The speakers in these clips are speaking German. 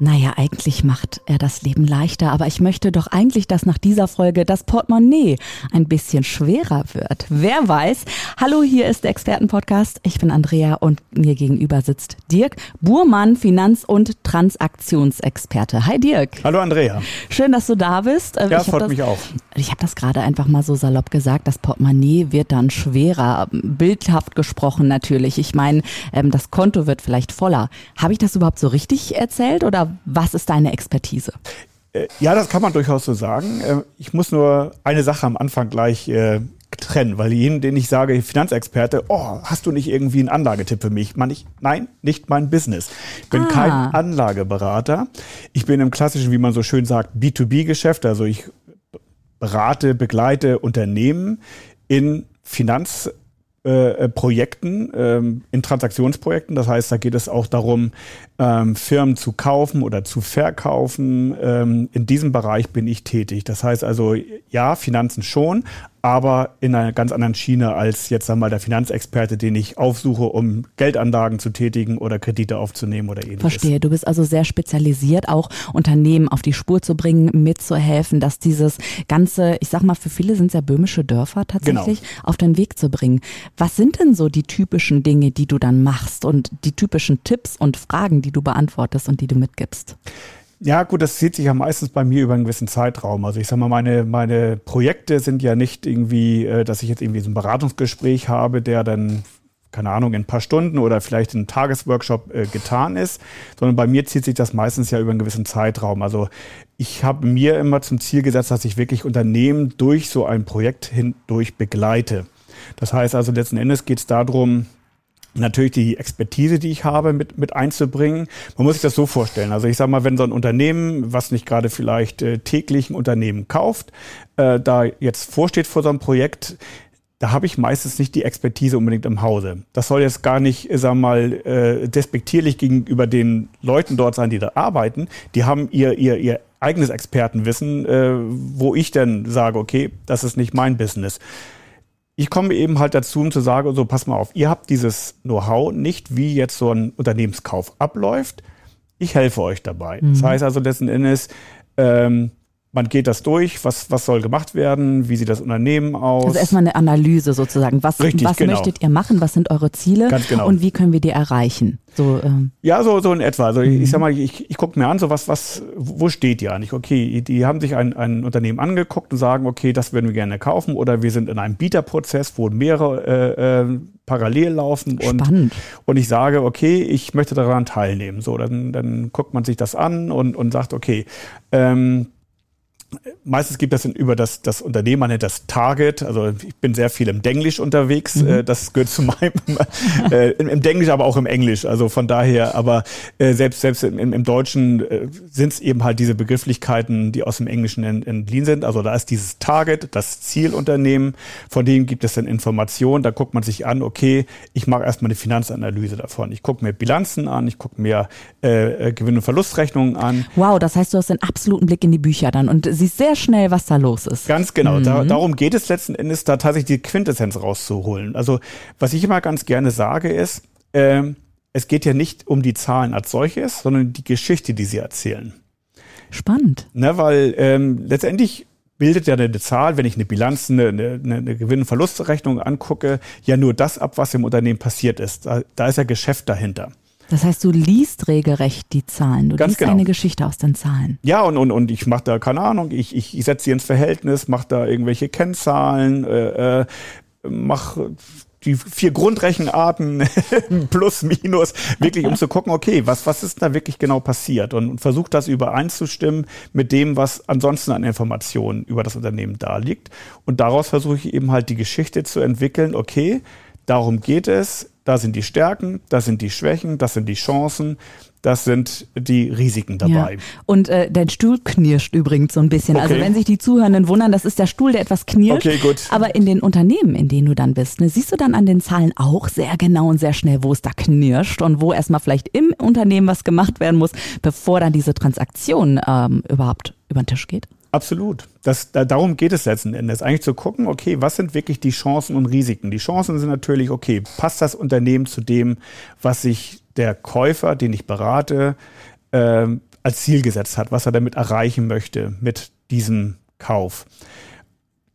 Naja, eigentlich macht er das Leben leichter, aber ich möchte doch eigentlich, dass nach dieser Folge das Portemonnaie ein bisschen schwerer wird. Wer weiß? Hallo, hier ist der Expertenpodcast. Ich bin Andrea und mir gegenüber sitzt Dirk Burmann, Finanz- und Transaktionsexperte. Hi Dirk. Hallo Andrea. Schön, dass du da bist. Ja, freut das, mich auch. Ich habe das gerade einfach mal so salopp gesagt, das Portemonnaie wird dann schwerer. Bildhaft gesprochen natürlich. Ich meine, ähm, das Konto wird vielleicht voller. Habe ich das überhaupt so richtig erzählt oder was ist deine Expertise? Äh, ja, das kann man durchaus so sagen. Äh, ich muss nur eine Sache am Anfang gleich äh, trennen, weil jeden, den ich sage, Finanzexperte, oh, hast du nicht irgendwie einen Anlagetipp für mich? Man, ich, nein, nicht mein Business. Ich bin ah. kein Anlageberater. Ich bin im klassischen, wie man so schön sagt, B2B-Geschäft. Also ich berate, begleite Unternehmen in Finanz Projekten, ähm, in Transaktionsprojekten. Das heißt, da geht es auch darum, ähm, Firmen zu kaufen oder zu verkaufen. Ähm, in diesem Bereich bin ich tätig. Das heißt also, ja, Finanzen schon, aber in einer ganz anderen Schiene als jetzt einmal der Finanzexperte, den ich aufsuche, um Geldanlagen zu tätigen oder Kredite aufzunehmen oder ähnliches. Verstehe, du bist also sehr spezialisiert, auch Unternehmen auf die Spur zu bringen, mitzuhelfen, dass dieses ganze, ich sag mal, für viele sind es ja böhmische Dörfer tatsächlich, genau. auf den Weg zu bringen. Was sind denn so die typischen Dinge, die du dann machst und die typischen Tipps und Fragen, die du beantwortest und die du mitgibst? Ja, gut, das zieht sich ja meistens bei mir über einen gewissen Zeitraum. Also ich sag mal, meine, meine Projekte sind ja nicht irgendwie, äh, dass ich jetzt irgendwie so ein Beratungsgespräch habe, der dann, keine Ahnung, in ein paar Stunden oder vielleicht in einem Tagesworkshop äh, getan ist, sondern bei mir zieht sich das meistens ja über einen gewissen Zeitraum. Also ich habe mir immer zum Ziel gesetzt, dass ich wirklich Unternehmen durch so ein Projekt hindurch begleite. Das heißt also letzten Endes geht es darum, natürlich die Expertise, die ich habe, mit, mit einzubringen. Man muss sich das so vorstellen. Also ich sage mal, wenn so ein Unternehmen, was nicht gerade vielleicht äh, täglich ein Unternehmen kauft, äh, da jetzt vorsteht vor so einem Projekt, da habe ich meistens nicht die Expertise unbedingt im Hause. Das soll jetzt gar nicht, sag mal, äh, despektierlich gegenüber den Leuten dort sein, die da arbeiten. Die haben ihr, ihr, ihr eigenes Expertenwissen, äh, wo ich dann sage, okay, das ist nicht mein Business ich komme eben halt dazu, um zu sagen, so pass mal auf, ihr habt dieses Know-how nicht, wie jetzt so ein Unternehmenskauf abläuft. Ich helfe euch dabei. Mhm. Das heißt also letzten Endes, ähm, man geht das durch, was, was soll gemacht werden, wie sieht das Unternehmen aus. Also erstmal eine Analyse sozusagen. Was, Richtig, was genau. möchtet ihr machen? Was sind eure Ziele? Ganz genau. Und wie können wir die erreichen? So, ähm. Ja, so, so in etwa. Also mhm. ich sag mal, ich, ich gucke mir an, so was, was, wo steht ihr eigentlich? Okay, die haben sich ein, ein Unternehmen angeguckt und sagen, okay, das würden wir gerne kaufen oder wir sind in einem Bieterprozess, wo mehrere äh, äh, parallel laufen und, Spannend. und ich sage, okay, ich möchte daran teilnehmen. So, dann, dann guckt man sich das an und, und sagt, okay, ähm, Meistens gibt es über das, das Unternehmen, man nennt das Target. Also ich bin sehr viel im Denglisch unterwegs. Mhm. Äh, das gehört zu meinem, äh, im Denglisch, aber auch im Englisch. Also von daher, aber äh, selbst, selbst im, im Deutschen äh, sind es eben halt diese Begrifflichkeiten, die aus dem Englischen entliehen sind. Also da ist dieses Target, das Zielunternehmen, von dem gibt es dann Informationen. Da guckt man sich an, okay, ich mache erstmal eine Finanzanalyse davon. Ich gucke mir Bilanzen an, ich gucke mir äh, Gewinn- und Verlustrechnungen an. Wow, das heißt, du hast einen absoluten Blick in die Bücher dann und siehst sehr schnell, was da los ist. Ganz genau. Mhm. Da, darum geht es letzten Endes, da tatsächlich die Quintessenz rauszuholen. Also, was ich immer ganz gerne sage, ist, äh, es geht ja nicht um die Zahlen als solches, sondern die Geschichte, die sie erzählen. Spannend. Ne, weil ähm, letztendlich bildet ja eine Zahl, wenn ich eine Bilanz, eine, eine, eine Gewinn- und Verlustrechnung angucke, ja nur das ab, was im Unternehmen passiert ist. Da, da ist ja Geschäft dahinter. Das heißt, du liest regelrecht die Zahlen. Du Ganz liest genau. eine Geschichte aus den Zahlen. Ja, und, und, und ich mache da, keine Ahnung, ich, ich, ich setze sie ins Verhältnis, mache da irgendwelche Kennzahlen, äh, äh, mache die vier Grundrechenarten plus, minus, wirklich um zu gucken, okay, was, was ist da wirklich genau passiert und, und versucht das übereinzustimmen mit dem, was ansonsten an Informationen über das Unternehmen da liegt. Und daraus versuche ich eben halt die Geschichte zu entwickeln, okay, darum geht es, da sind die Stärken, das sind die Schwächen, das sind die Chancen. Das sind die Risiken dabei. Ja. Und äh, dein Stuhl knirscht übrigens so ein bisschen. Also okay. Also wenn sich die Zuhörenden wundern, das ist der Stuhl, der etwas knirscht. Okay, gut. Aber in den Unternehmen, in denen du dann bist, ne, siehst du dann an den Zahlen auch sehr genau und sehr schnell, wo es da knirscht und wo erstmal vielleicht im Unternehmen was gemacht werden muss, bevor dann diese Transaktion ähm, überhaupt über den Tisch geht? Absolut. Das, da, darum geht es letzten Endes. Eigentlich zu gucken, okay, was sind wirklich die Chancen und Risiken? Die Chancen sind natürlich, okay, passt das Unternehmen zu dem, was sich der Käufer, den ich berate, äh, als Ziel gesetzt hat, was er damit erreichen möchte mit diesem Kauf.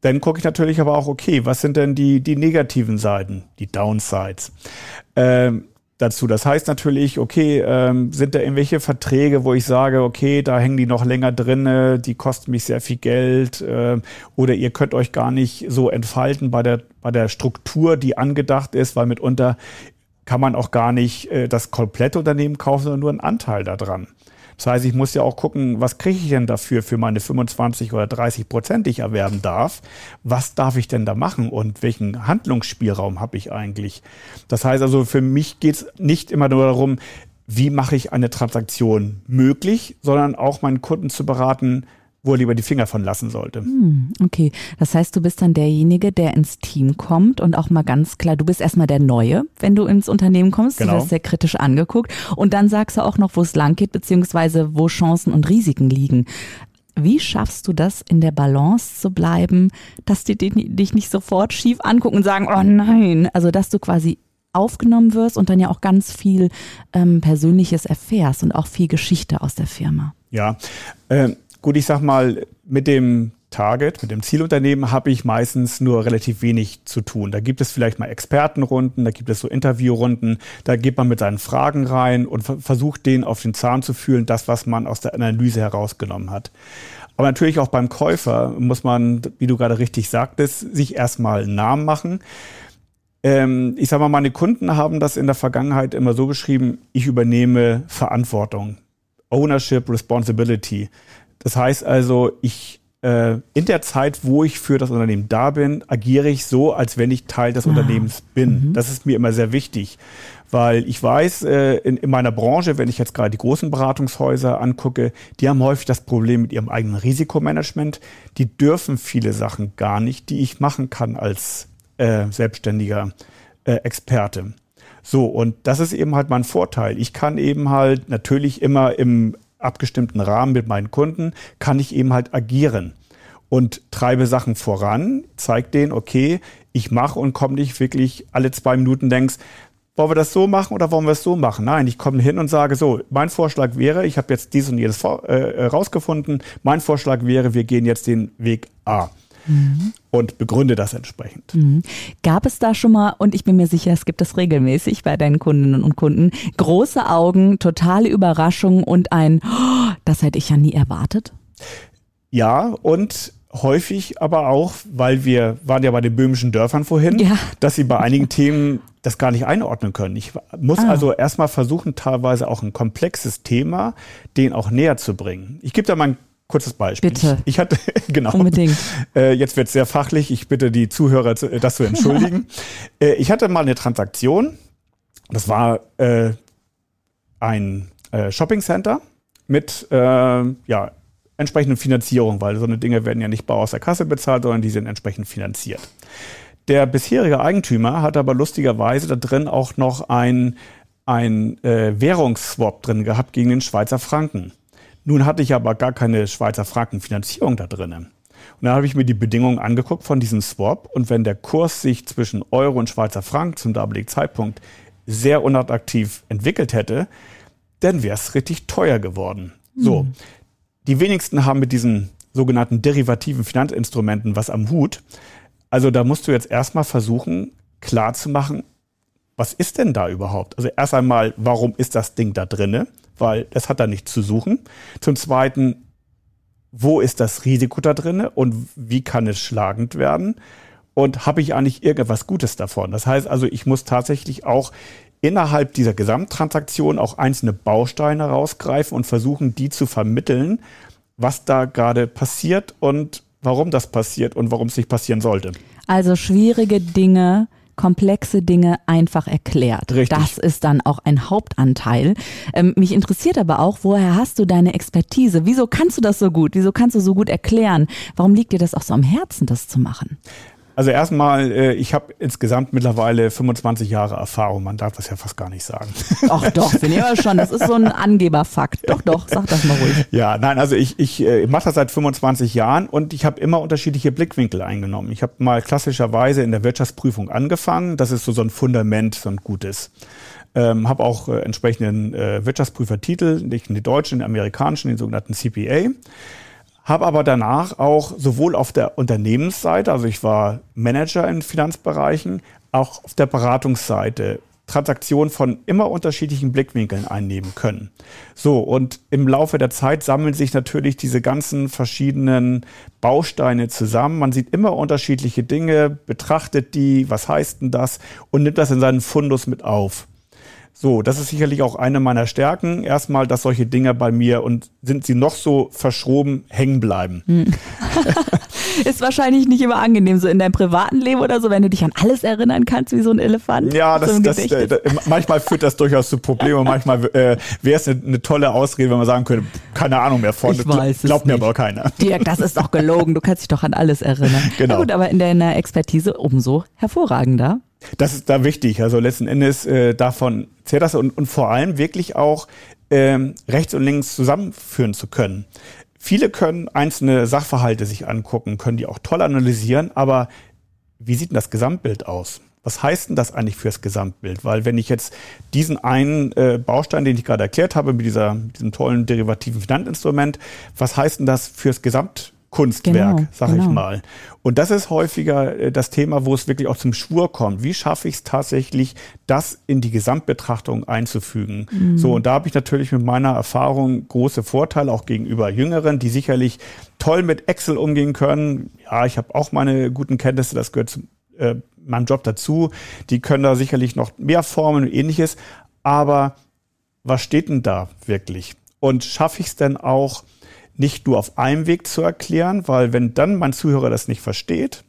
Dann gucke ich natürlich aber auch, okay, was sind denn die, die negativen Seiten, die Downsides? Ähm, dazu. Das heißt natürlich, okay, ähm, sind da irgendwelche Verträge, wo ich sage, okay, da hängen die noch länger drinne, die kosten mich sehr viel Geld äh, oder ihr könnt euch gar nicht so entfalten bei der bei der Struktur, die angedacht ist, weil mitunter kann man auch gar nicht äh, das komplette Unternehmen kaufen, sondern nur einen Anteil daran. Das heißt, ich muss ja auch gucken, was kriege ich denn dafür für meine 25 oder 30 Prozent, die ich erwerben darf? Was darf ich denn da machen und welchen Handlungsspielraum habe ich eigentlich? Das heißt also, für mich geht es nicht immer nur darum, wie mache ich eine Transaktion möglich, sondern auch meinen Kunden zu beraten, wo er lieber die Finger von lassen sollte. Hm, okay, das heißt, du bist dann derjenige, der ins Team kommt und auch mal ganz klar, du bist erstmal der Neue, wenn du ins Unternehmen kommst. Genau. Du wirst sehr kritisch angeguckt und dann sagst du auch noch, wo es lang geht, beziehungsweise wo Chancen und Risiken liegen. Wie schaffst du das, in der Balance zu bleiben, dass die dich nicht sofort schief angucken und sagen, oh nein, also dass du quasi aufgenommen wirst und dann ja auch ganz viel ähm, Persönliches erfährst und auch viel Geschichte aus der Firma. Ja, äh, Gut, ich sag mal, mit dem Target, mit dem Zielunternehmen habe ich meistens nur relativ wenig zu tun. Da gibt es vielleicht mal Expertenrunden, da gibt es so Interviewrunden, da geht man mit seinen Fragen rein und versucht den auf den Zahn zu fühlen, das, was man aus der Analyse herausgenommen hat. Aber natürlich auch beim Käufer muss man, wie du gerade richtig sagtest, sich erstmal einen Namen machen. Ähm, ich sag mal, meine Kunden haben das in der Vergangenheit immer so beschrieben, ich übernehme Verantwortung. Ownership, Responsibility. Das heißt also, ich äh, in der Zeit, wo ich für das Unternehmen da bin, agiere ich so, als wenn ich Teil des ah. Unternehmens bin. Mhm. Das ist mir immer sehr wichtig, weil ich weiß, äh, in, in meiner Branche, wenn ich jetzt gerade die großen Beratungshäuser angucke, die haben häufig das Problem mit ihrem eigenen Risikomanagement. Die dürfen viele Sachen gar nicht, die ich machen kann als äh, selbstständiger äh, Experte. So, und das ist eben halt mein Vorteil. Ich kann eben halt natürlich immer im abgestimmten Rahmen mit meinen Kunden, kann ich eben halt agieren und treibe Sachen voran, zeig denen, okay, ich mache und komme nicht wirklich alle zwei Minuten denkst, wollen wir das so machen oder wollen wir es so machen? Nein, ich komme hin und sage so, mein Vorschlag wäre, ich habe jetzt dies und jedes äh, rausgefunden, mein Vorschlag wäre, wir gehen jetzt den Weg A mhm. und begründe das entsprechend. Mhm. Gab es da schon mal, und ich bin mir sicher, es gibt das regelmäßig bei deinen Kundinnen und Kunden, große Augen, totale Überraschung und ein, oh, das hätte ich ja nie erwartet? Ja, und häufig aber auch, weil wir waren ja bei den böhmischen Dörfern vorhin, ja. dass sie bei einigen Themen das gar nicht einordnen können. Ich muss ah. also erstmal versuchen, teilweise auch ein komplexes Thema, den auch näher zu bringen. Ich gebe da mal ein kurzes Beispiel. Bitte. Ich, ich hatte, genau. Unbedingt. Äh, jetzt wird es sehr fachlich. Ich bitte die Zuhörer, zu, das zu entschuldigen. äh, ich hatte mal eine Transaktion. Das war äh, ein äh, Shopping Center mit äh, ja, entsprechenden Finanzierung, weil so eine Dinge werden ja nicht bar aus der Kasse bezahlt, sondern die sind entsprechend finanziert. Der bisherige Eigentümer hat aber lustigerweise da drin auch noch ein, ein äh, Währungsswap drin gehabt gegen den Schweizer Franken. Nun hatte ich aber gar keine Schweizer Frankenfinanzierung da drinnen. Und dann habe ich mir die Bedingungen angeguckt von diesem Swap. Und wenn der Kurs sich zwischen Euro und Schweizer Franken zum damaligen Zeitpunkt sehr unattraktiv entwickelt hätte, dann wäre es richtig teuer geworden. Mhm. So. Die wenigsten haben mit diesen sogenannten derivativen Finanzinstrumenten was am Hut. Also da musst du jetzt erstmal versuchen, klarzumachen, was ist denn da überhaupt? Also erst einmal, warum ist das Ding da drinne? weil das hat da nichts zu suchen. Zum Zweiten, wo ist das Risiko da drin und wie kann es schlagend werden? Und habe ich eigentlich irgendwas Gutes davon? Das heißt also, ich muss tatsächlich auch innerhalb dieser Gesamttransaktion auch einzelne Bausteine rausgreifen und versuchen, die zu vermitteln, was da gerade passiert und warum das passiert und warum es nicht passieren sollte. Also schwierige Dinge komplexe Dinge einfach erklärt. Richtig. Das ist dann auch ein Hauptanteil. Ähm, mich interessiert aber auch, woher hast du deine Expertise? Wieso kannst du das so gut? Wieso kannst du so gut erklären? Warum liegt dir das auch so am Herzen, das zu machen? Also erstmal, äh, ich habe insgesamt mittlerweile 25 Jahre Erfahrung. Man darf das ja fast gar nicht sagen. Ach doch, finde ich aber schon. Das ist so ein Angeberfakt. Doch, doch, sag das mal ruhig. Ja, nein, also ich, ich äh, mache das seit 25 Jahren und ich habe immer unterschiedliche Blickwinkel eingenommen. Ich habe mal klassischerweise in der Wirtschaftsprüfung angefangen. Das ist so, so ein Fundament, so ein gutes. Ähm, habe auch äh, entsprechenden äh, Wirtschaftsprüfertitel, nicht den deutschen, den amerikanischen, den sogenannten CPA. Habe aber danach auch sowohl auf der Unternehmensseite, also ich war Manager in Finanzbereichen, auch auf der Beratungsseite Transaktionen von immer unterschiedlichen Blickwinkeln einnehmen können. So, und im Laufe der Zeit sammeln sich natürlich diese ganzen verschiedenen Bausteine zusammen. Man sieht immer unterschiedliche Dinge, betrachtet die, was heißt denn das und nimmt das in seinen Fundus mit auf. So, das ist sicherlich auch eine meiner Stärken. Erstmal, dass solche Dinge bei mir und sind sie noch so verschroben hängen bleiben. Hm. ist wahrscheinlich nicht immer angenehm, so in deinem privaten Leben oder so, wenn du dich an alles erinnern kannst, wie so ein Elefant. Ja, das, so das, äh, manchmal führt das durchaus zu Problemen. Manchmal äh, wäre es eine, eine, tolle Ausrede, wenn man sagen könnte, keine Ahnung mehr von. Ich weiß Glaubt mir aber keiner. Dirk, das ist doch gelogen. Du kannst dich doch an alles erinnern. Genau. Na gut, aber in deiner Expertise umso hervorragender. Das ist da wichtig. Also letzten Endes äh, davon zählt das und, und vor allem wirklich auch ähm, rechts und links zusammenführen zu können. Viele können einzelne Sachverhalte sich angucken, können die auch toll analysieren, aber wie sieht denn das Gesamtbild aus? Was heißt denn das eigentlich fürs Gesamtbild? Weil wenn ich jetzt diesen einen äh, Baustein, den ich gerade erklärt habe, mit dieser, diesem tollen derivativen Finanzinstrument, was heißt denn das fürs Gesamtbild? Kunstwerk, genau, sag genau. ich mal. Und das ist häufiger äh, das Thema, wo es wirklich auch zum Schwur kommt. Wie schaffe ich es tatsächlich, das in die Gesamtbetrachtung einzufügen? Mhm. So, und da habe ich natürlich mit meiner Erfahrung große Vorteile, auch gegenüber Jüngeren, die sicherlich toll mit Excel umgehen können. Ja, ich habe auch meine guten Kenntnisse, das gehört zu äh, meinem Job dazu. Die können da sicherlich noch mehr formen und ähnliches. Aber was steht denn da wirklich? Und schaffe ich es denn auch, nicht nur auf einem Weg zu erklären, weil wenn dann mein Zuhörer das nicht versteht,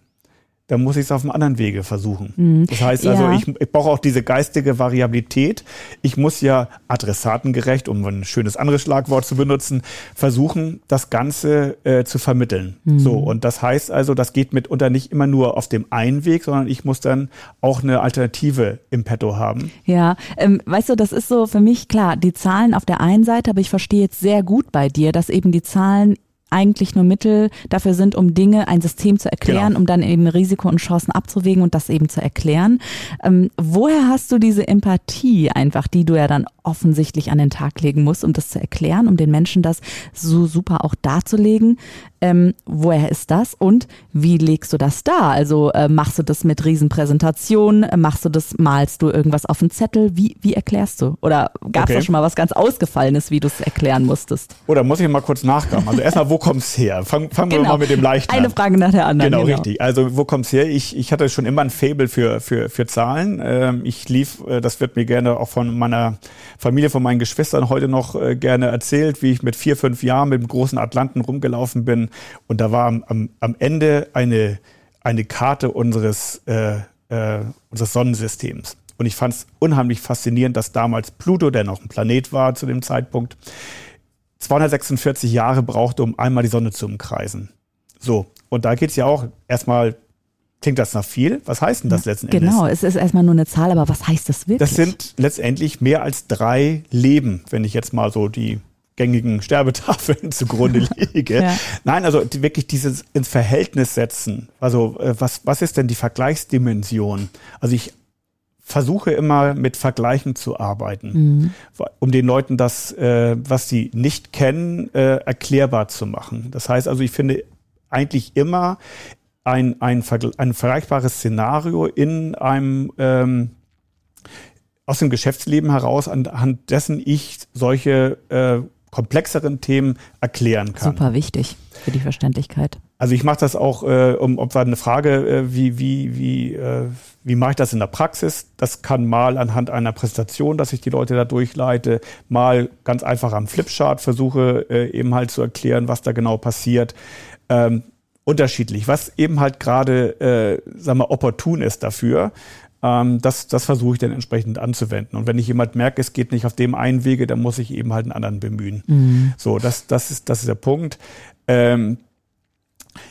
dann muss ich es auf einem anderen Wege versuchen. Mhm. Das heißt also, ja. ich, ich brauche auch diese geistige Variabilität. Ich muss ja adressatengerecht, um ein schönes anderes Schlagwort zu benutzen, versuchen, das Ganze äh, zu vermitteln. Mhm. So, und das heißt also, das geht mitunter nicht immer nur auf dem einen Weg, sondern ich muss dann auch eine Alternative im Petto haben. Ja, ähm, weißt du, das ist so für mich klar, die Zahlen auf der einen Seite, aber ich verstehe jetzt sehr gut bei dir, dass eben die Zahlen eigentlich nur Mittel dafür sind, um Dinge, ein System zu erklären, genau. um dann eben Risiko und Chancen abzuwägen und das eben zu erklären. Ähm, woher hast du diese Empathie einfach, die du ja dann offensichtlich an den Tag legen musst, um das zu erklären, um den Menschen das so super auch darzulegen? Ähm, woher ist das und wie legst du das da? Also äh, machst du das mit Riesenpräsentationen? Äh, machst du das, malst du irgendwas auf den Zettel? Wie, wie erklärst du? Oder gab es okay. da schon mal was ganz Ausgefallenes, wie du es erklären musstest? Oder muss ich mal kurz nachgraben? Also erstmal, wo kommt's her? Fangen fang genau. wir mal mit dem Leichten an. Eine Frage nach der anderen. Genau, genau, richtig. Also wo kommt's her? Ich, ich hatte schon immer ein Fable für, für, für Zahlen. Ähm, ich lief, äh, das wird mir gerne auch von meiner Familie, von meinen Geschwistern heute noch äh, gerne erzählt, wie ich mit vier, fünf Jahren mit dem großen Atlanten rumgelaufen bin und da war am, am, am Ende eine, eine Karte unseres, äh, äh, unseres Sonnensystems. Und ich fand es unheimlich faszinierend, dass damals Pluto, der noch ein Planet war zu dem Zeitpunkt, 246 Jahre brauchte, um einmal die Sonne zu umkreisen. So, und da geht es ja auch erstmal Klingt das nach viel? Was heißt denn das letzten genau, Endes? Genau, es ist erstmal nur eine Zahl, aber was heißt das wirklich? Das sind letztendlich mehr als drei Leben, wenn ich jetzt mal so die gängigen Sterbetafeln zugrunde liege. ja. Nein, also wirklich dieses ins Verhältnis setzen. Also äh, was, was ist denn die Vergleichsdimension? Also ich versuche immer mit Vergleichen zu arbeiten, mhm. um den Leuten das, äh, was sie nicht kennen, äh, erklärbar zu machen. Das heißt also, ich finde eigentlich immer ein, ein, ein vergleichbares Szenario in einem ähm, aus dem Geschäftsleben heraus, anhand dessen ich solche äh, komplexeren Themen erklären kann. Super wichtig für die Verständlichkeit. Also ich mache das auch, äh, um ob eine Frage, äh, wie, wie, wie, äh, wie mache ich das in der Praxis? Das kann mal anhand einer Präsentation, dass ich die Leute da durchleite, mal ganz einfach am Flipchart versuche äh, eben halt zu erklären, was da genau passiert. Ähm, unterschiedlich, was eben halt gerade, äh, sagen wir, opportun ist dafür. Ähm, das das versuche ich dann entsprechend anzuwenden. Und wenn ich jemand merke, es geht nicht auf dem einen Wege, dann muss ich eben halt einen anderen bemühen. Mhm. So, das, das, ist, das ist der Punkt. Ähm,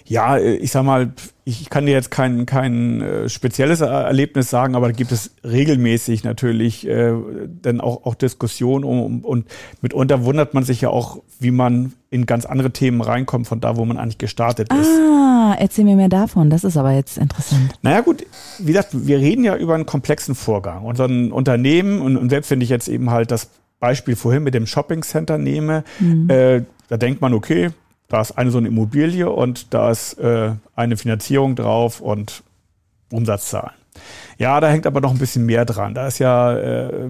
ja, ich sag mal, ich kann dir jetzt kein, kein äh, spezielles Erlebnis sagen, aber da gibt es regelmäßig natürlich äh, dann auch, auch Diskussionen um, und mitunter wundert man sich ja auch, wie man in ganz andere Themen reinkommt, von da, wo man eigentlich gestartet ist. Ah, erzähl mir mehr davon, das ist aber jetzt interessant. Naja gut, wie gesagt, wir reden ja über einen komplexen Vorgang. Unser Unternehmen, und, und selbst wenn ich jetzt eben halt das Beispiel vorhin mit dem Shopping Center nehme, mhm. äh, da denkt man, okay, da ist eine so eine Immobilie und da ist äh, eine Finanzierung drauf und Umsatzzahlen. Ja, da hängt aber noch ein bisschen mehr dran. Da ist ja äh,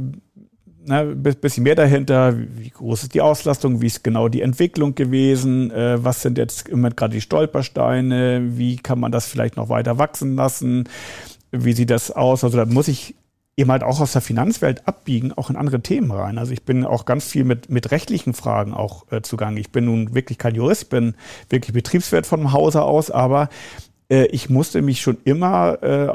ne, ein bisschen mehr dahinter. Wie groß ist die Auslastung? Wie ist genau die Entwicklung gewesen? Äh, was sind jetzt im Moment gerade die Stolpersteine? Wie kann man das vielleicht noch weiter wachsen lassen? Wie sieht das aus? Also da muss ich eben halt auch aus der Finanzwelt abbiegen, auch in andere Themen rein. Also ich bin auch ganz viel mit, mit rechtlichen Fragen auch äh, zugange. Ich bin nun wirklich kein Jurist, bin wirklich Betriebswirt vom Hause aus, aber äh, ich musste mich schon immer äh,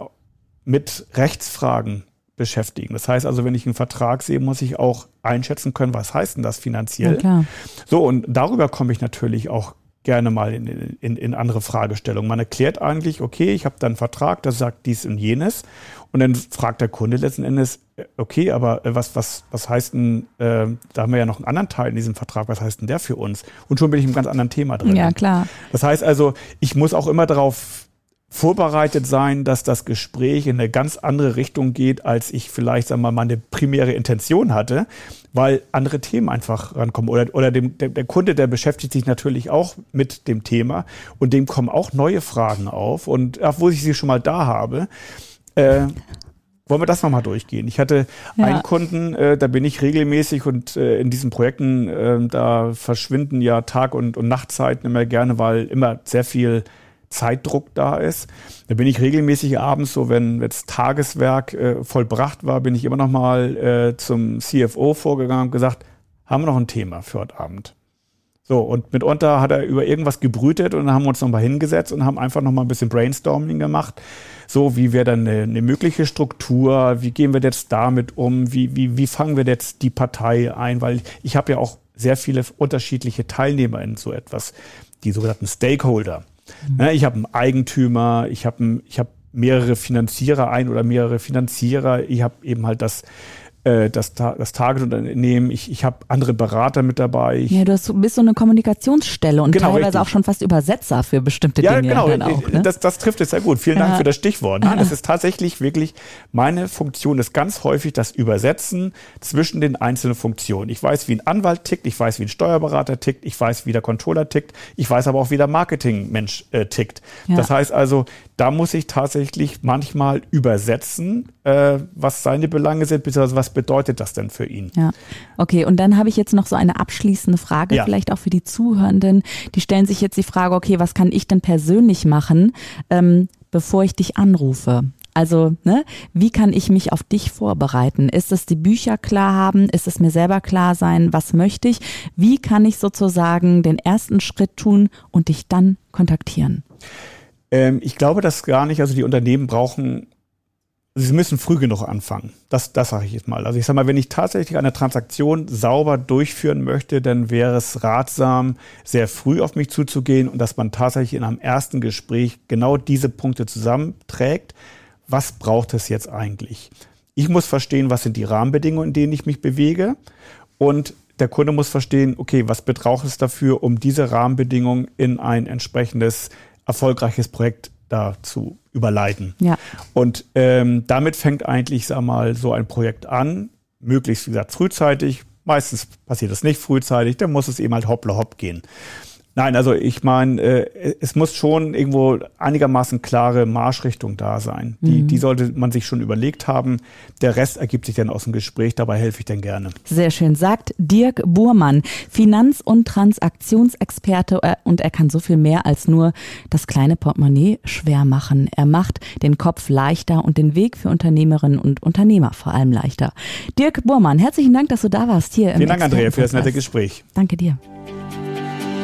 mit Rechtsfragen beschäftigen. Das heißt also, wenn ich einen Vertrag sehe, muss ich auch einschätzen können, was heißt denn das finanziell? Ja, so, und darüber komme ich natürlich auch gerne mal in, in, in andere Fragestellungen. Man erklärt eigentlich, okay, ich habe da einen Vertrag, der sagt dies und jenes. Und dann fragt der Kunde letzten Endes, äh, okay, aber äh, was, was, was heißt denn, äh, da haben wir ja noch einen anderen Teil in diesem Vertrag, was heißt denn der für uns? Und schon bin ich im ganz anderen Thema drin. Ja, klar. Das heißt also, ich muss auch immer darauf vorbereitet sein, dass das Gespräch in eine ganz andere Richtung geht, als ich vielleicht, sagen wir mal, meine primäre Intention hatte, weil andere Themen einfach rankommen. Oder, oder dem, der, der Kunde, der beschäftigt sich natürlich auch mit dem Thema und dem kommen auch neue Fragen auf. Und wo ich sie schon mal da habe, äh, wollen wir das nochmal durchgehen? Ich hatte ja. einen Kunden, äh, da bin ich regelmäßig und äh, in diesen Projekten, äh, da verschwinden ja Tag- und, und Nachtzeiten immer gerne, weil immer sehr viel Zeitdruck da ist. Da bin ich regelmäßig abends, so wenn jetzt Tageswerk äh, vollbracht war, bin ich immer noch mal äh, zum CFO vorgegangen und gesagt, haben wir noch ein Thema für heute Abend? So, und mitunter hat er über irgendwas gebrütet und dann haben wir uns nochmal hingesetzt und haben einfach nochmal ein bisschen Brainstorming gemacht. So, wie wäre dann eine, eine, mögliche Struktur? Wie gehen wir jetzt damit um? Wie, wie, wie fangen wir jetzt die Partei ein? Weil ich habe ja auch sehr viele unterschiedliche Teilnehmer in so etwas, die sogenannten Stakeholder. Mhm. Ich habe einen Eigentümer, ich habe hab mehrere Finanzierer, ein oder mehrere Finanzierer, ich habe eben halt das das, das Target-Unternehmen, ich, ich habe andere Berater mit dabei. ja, du hast, bist so eine Kommunikationsstelle und genau, teilweise richtig. auch schon fast Übersetzer für bestimmte ja, Dinge. Genau, dann auch, ne? das, das trifft es sehr gut. Vielen Dank für das Stichwort. Nein, das ist tatsächlich wirklich, meine Funktion ist ganz häufig das Übersetzen zwischen den einzelnen Funktionen. Ich weiß, wie ein Anwalt tickt, ich weiß, wie ein Steuerberater tickt, ich weiß, wie der Controller tickt, ich weiß aber auch, wie der Marketingmensch äh, tickt. Ja. Das heißt also, da muss ich tatsächlich manchmal übersetzen, äh, was seine Belange sind, beziehungsweise was bedeutet das denn für ihn? Ja, okay. Und dann habe ich jetzt noch so eine abschließende Frage, ja. vielleicht auch für die Zuhörenden. Die stellen sich jetzt die Frage, okay, was kann ich denn persönlich machen, ähm, bevor ich dich anrufe? Also, ne, wie kann ich mich auf dich vorbereiten? Ist es die Bücher klar haben? Ist es mir selber klar sein? Was möchte ich? Wie kann ich sozusagen den ersten Schritt tun und dich dann kontaktieren? Ähm, ich glaube das gar nicht. Also die Unternehmen brauchen Sie müssen früh genug anfangen. Das, das sage ich jetzt mal. Also ich sage mal, wenn ich tatsächlich eine Transaktion sauber durchführen möchte, dann wäre es ratsam, sehr früh auf mich zuzugehen und dass man tatsächlich in einem ersten Gespräch genau diese Punkte zusammenträgt. Was braucht es jetzt eigentlich? Ich muss verstehen, was sind die Rahmenbedingungen, in denen ich mich bewege und der Kunde muss verstehen, okay, was braucht es dafür, um diese Rahmenbedingungen in ein entsprechendes erfolgreiches Projekt da zu überleiten. Ja. Und ähm, damit fängt eigentlich, sag mal, so ein Projekt an, möglichst, wie gesagt, frühzeitig. Meistens passiert es nicht frühzeitig, dann muss es eben halt hoppla hopp gehen. Nein, also ich meine, äh, es muss schon irgendwo einigermaßen klare Marschrichtung da sein. Die, mhm. die sollte man sich schon überlegt haben. Der Rest ergibt sich dann aus dem Gespräch, dabei helfe ich dann gerne. Sehr schön, sagt Dirk Burmann, Finanz- und Transaktionsexperte und er kann so viel mehr als nur das kleine Portemonnaie schwer machen. Er macht den Kopf leichter und den Weg für Unternehmerinnen und Unternehmer vor allem leichter. Dirk Burmann, herzlichen Dank, dass du da warst hier. Vielen Dank, Andrea, für das nette Gespräch. Danke dir.